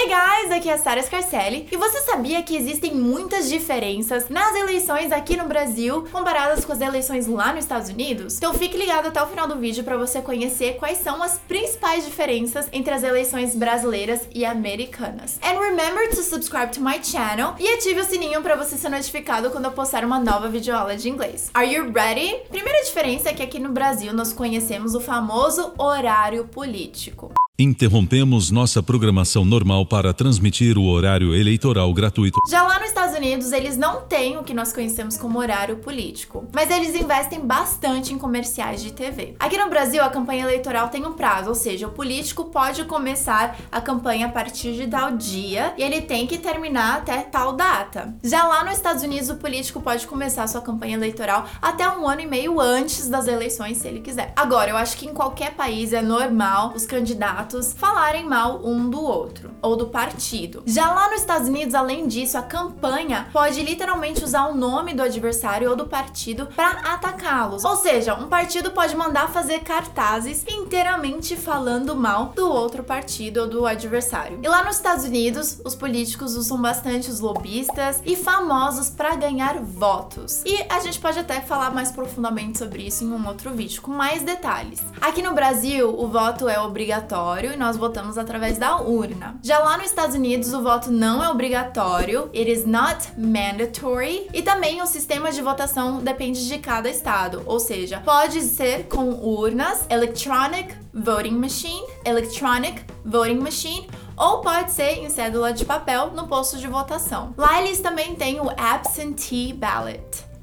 Hey guys, aqui é a Sara Scarcelli e você sabia que existem muitas diferenças nas eleições aqui no Brasil comparadas com as eleições lá nos Estados Unidos? Então fique ligado até o final do vídeo para você conhecer quais são as principais diferenças entre as eleições brasileiras e americanas. And remember to subscribe to my channel e ative o sininho para você ser notificado quando eu postar uma nova videoaula de inglês. Are you ready? Primeira diferença é que aqui no Brasil nós conhecemos o famoso horário político. Interrompemos nossa programação normal para transmitir o horário eleitoral gratuito. Já lá nos Estados Unidos, eles não têm o que nós conhecemos como horário político, mas eles investem bastante em comerciais de TV. Aqui no Brasil, a campanha eleitoral tem um prazo, ou seja, o político pode começar a campanha a partir de tal dia e ele tem que terminar até tal data. Já lá nos Estados Unidos, o político pode começar sua campanha eleitoral até um ano e meio antes das eleições, se ele quiser. Agora, eu acho que em qualquer país é normal os candidatos candidatos falarem mal um do outro ou do partido. Já lá nos Estados Unidos, além disso, a campanha pode literalmente usar o nome do adversário ou do partido para atacá-los. Ou seja, um partido pode mandar fazer cartazes inteiramente falando mal do outro partido ou do adversário. E lá nos Estados Unidos, os políticos usam bastante os lobistas e famosos para ganhar votos. E a gente pode até falar mais profundamente sobre isso em um outro vídeo com mais detalhes. Aqui no Brasil, o voto é obrigatório obrigatório e nós votamos através da urna. Já lá nos Estados Unidos, o voto não é obrigatório, it is not mandatory, e também o sistema de votação depende de cada estado, ou seja, pode ser com urnas, electronic voting machine, electronic voting machine ou pode ser em cédula de papel no posto de votação. Lá eles também têm o absentee ballot.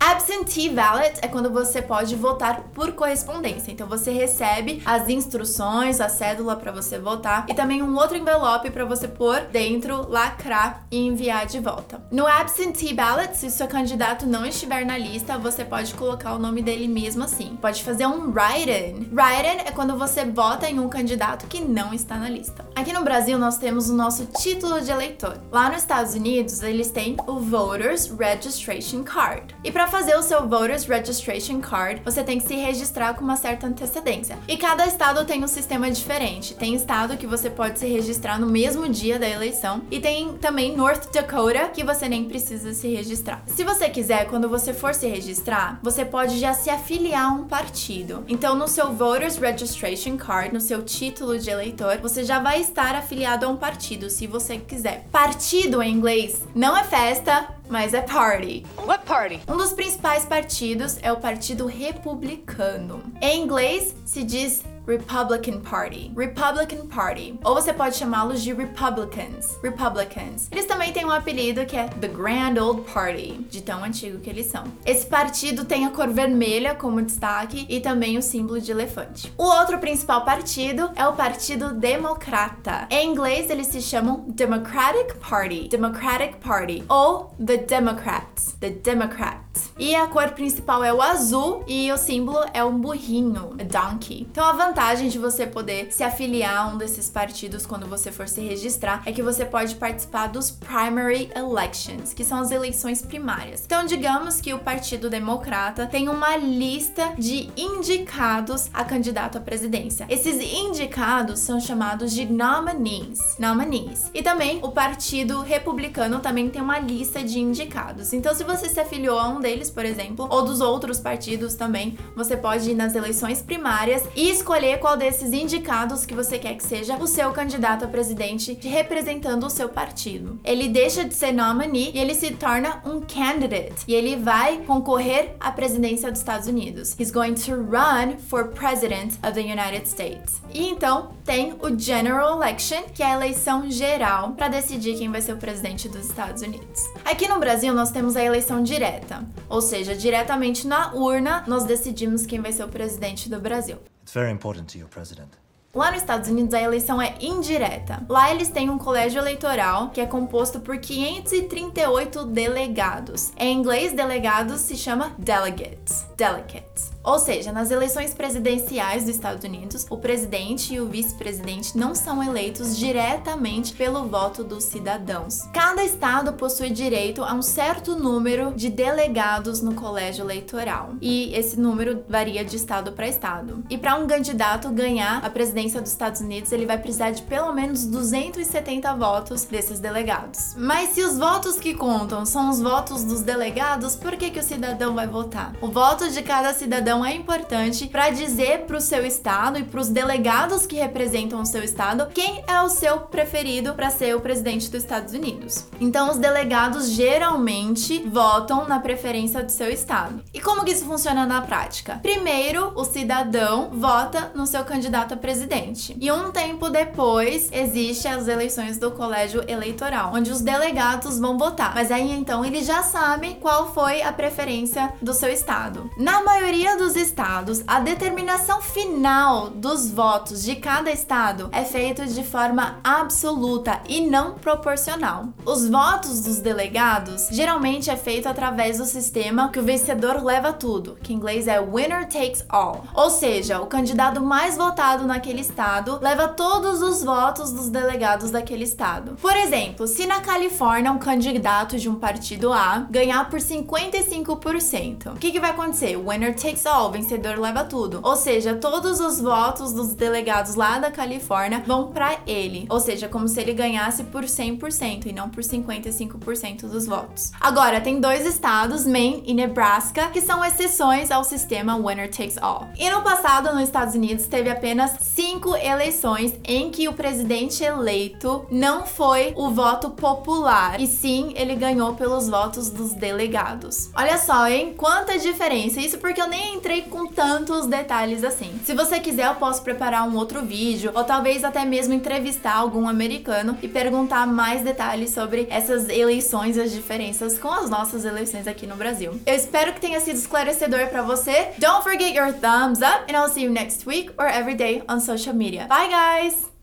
Absentee ballot é quando você pode votar por correspondência. Então você recebe as instruções, a cédula para você votar e também um outro envelope para você pôr dentro, lacrar e enviar de volta. No absentee ballot, se seu candidato não estiver na lista, você pode colocar o nome dele mesmo assim. Pode fazer um write-in. Write-in é quando você vota em um candidato que não está na lista. Aqui no Brasil nós temos o nosso título de eleitor. Lá nos Estados Unidos eles têm o Voters Registration Card. E para fazer o seu Voters Registration Card, você tem que se registrar com uma certa antecedência. E cada estado tem um sistema diferente. Tem estado que você pode se registrar no mesmo dia da eleição e tem também North Dakota que você nem precisa se registrar. Se você quiser, quando você for se registrar, você pode já se afiliar a um partido. Então, no seu Voters Registration Card, no seu título de eleitor, você já vai estar afiliado a um partido, se você quiser. Partido em inglês não é festa, mas é party. What party? Um dos principais partidos é o Partido Republicano. Em inglês se diz Republican Party. Republican Party. Ou você pode chamá-los de Republicans. Republicans. Eles também têm um apelido que é The Grand Old Party, de tão antigo que eles são. Esse partido tem a cor vermelha como destaque e também o símbolo de elefante. O outro principal partido é o Partido Democrata. Em inglês eles se chamam Democratic Party. Democratic Party. Ou The Democrats. The Democrats. E a cor principal é o azul e o símbolo é um burrinho, a donkey. Então a vantagem de você poder se afiliar a um desses partidos quando você for se registrar é que você pode participar dos primary elections, que são as eleições primárias. Então, digamos que o Partido Democrata tem uma lista de indicados a candidato à presidência. Esses indicados são chamados de nominees, nominees. E também o Partido Republicano também tem uma lista de indicados. Então, se você se afiliou a um deles, por exemplo, ou dos outros partidos também, você pode ir nas eleições primárias e escolher qual desses indicados que você quer que seja o seu candidato a presidente representando o seu partido. Ele deixa de ser nominee e ele se torna um candidate e ele vai concorrer à presidência dos Estados Unidos. He's going to run for president of the United States. E então tem o general election, que é a eleição geral para decidir quem vai ser o presidente dos Estados Unidos. Aqui no Brasil nós temos a eleição direta, ou seja, diretamente na urna nós decidimos quem vai ser o presidente do Brasil. It's very important to your president. Lá nos Estados Unidos a eleição é indireta. Lá eles têm um colégio eleitoral que é composto por 538 delegados. Em inglês, delegados se chama delegates. Delegates. Ou seja, nas eleições presidenciais dos Estados Unidos, o presidente e o vice-presidente não são eleitos diretamente pelo voto dos cidadãos. Cada estado possui direito a um certo número de delegados no colégio eleitoral, e esse número varia de estado para estado. E para um candidato ganhar a presidência dos Estados Unidos, ele vai precisar de pelo menos 270 votos desses delegados. Mas se os votos que contam são os votos dos delegados, por que, que o cidadão vai votar? O voto de cada cidadão é importante para dizer para o seu estado e para os delegados que representam o seu estado quem é o seu preferido para ser o presidente dos Estados Unidos. Então os delegados geralmente votam na preferência do seu estado. E como que isso funciona na prática? Primeiro, o cidadão vota no seu candidato a presidente. E um tempo depois, existe as eleições do colégio eleitoral, onde os delegados vão votar. Mas aí então eles já sabem qual foi a preferência do seu estado. Na maioria dos dos estados, a determinação final dos votos de cada estado é feita de forma absoluta e não proporcional. Os votos dos delegados geralmente é feito através do sistema que o vencedor leva tudo, que em inglês é winner takes all. Ou seja, o candidato mais votado naquele estado leva todos os votos dos delegados daquele estado. Por exemplo, se na Califórnia um candidato de um partido A ganhar por 55%, o que, que vai acontecer? Winner takes all vencedor leva tudo. Ou seja, todos os votos dos delegados lá da Califórnia vão para ele. Ou seja, como se ele ganhasse por 100% e não por 55% dos votos. Agora, tem dois estados, Maine e Nebraska, que são exceções ao sistema winner takes all. E no passado, nos Estados Unidos, teve apenas cinco eleições em que o presidente eleito não foi o voto popular, e sim ele ganhou pelos votos dos delegados. Olha só, hein? Quanta diferença! Isso porque eu nem entrei com tantos detalhes assim. Se você quiser, eu posso preparar um outro vídeo, ou talvez até mesmo entrevistar algum americano e perguntar mais detalhes sobre essas eleições e as diferenças com as nossas eleições aqui no Brasil. Eu espero que tenha sido esclarecedor para você. Don't forget your thumbs up, and I'll see you next week or every day on social media. Bye, guys!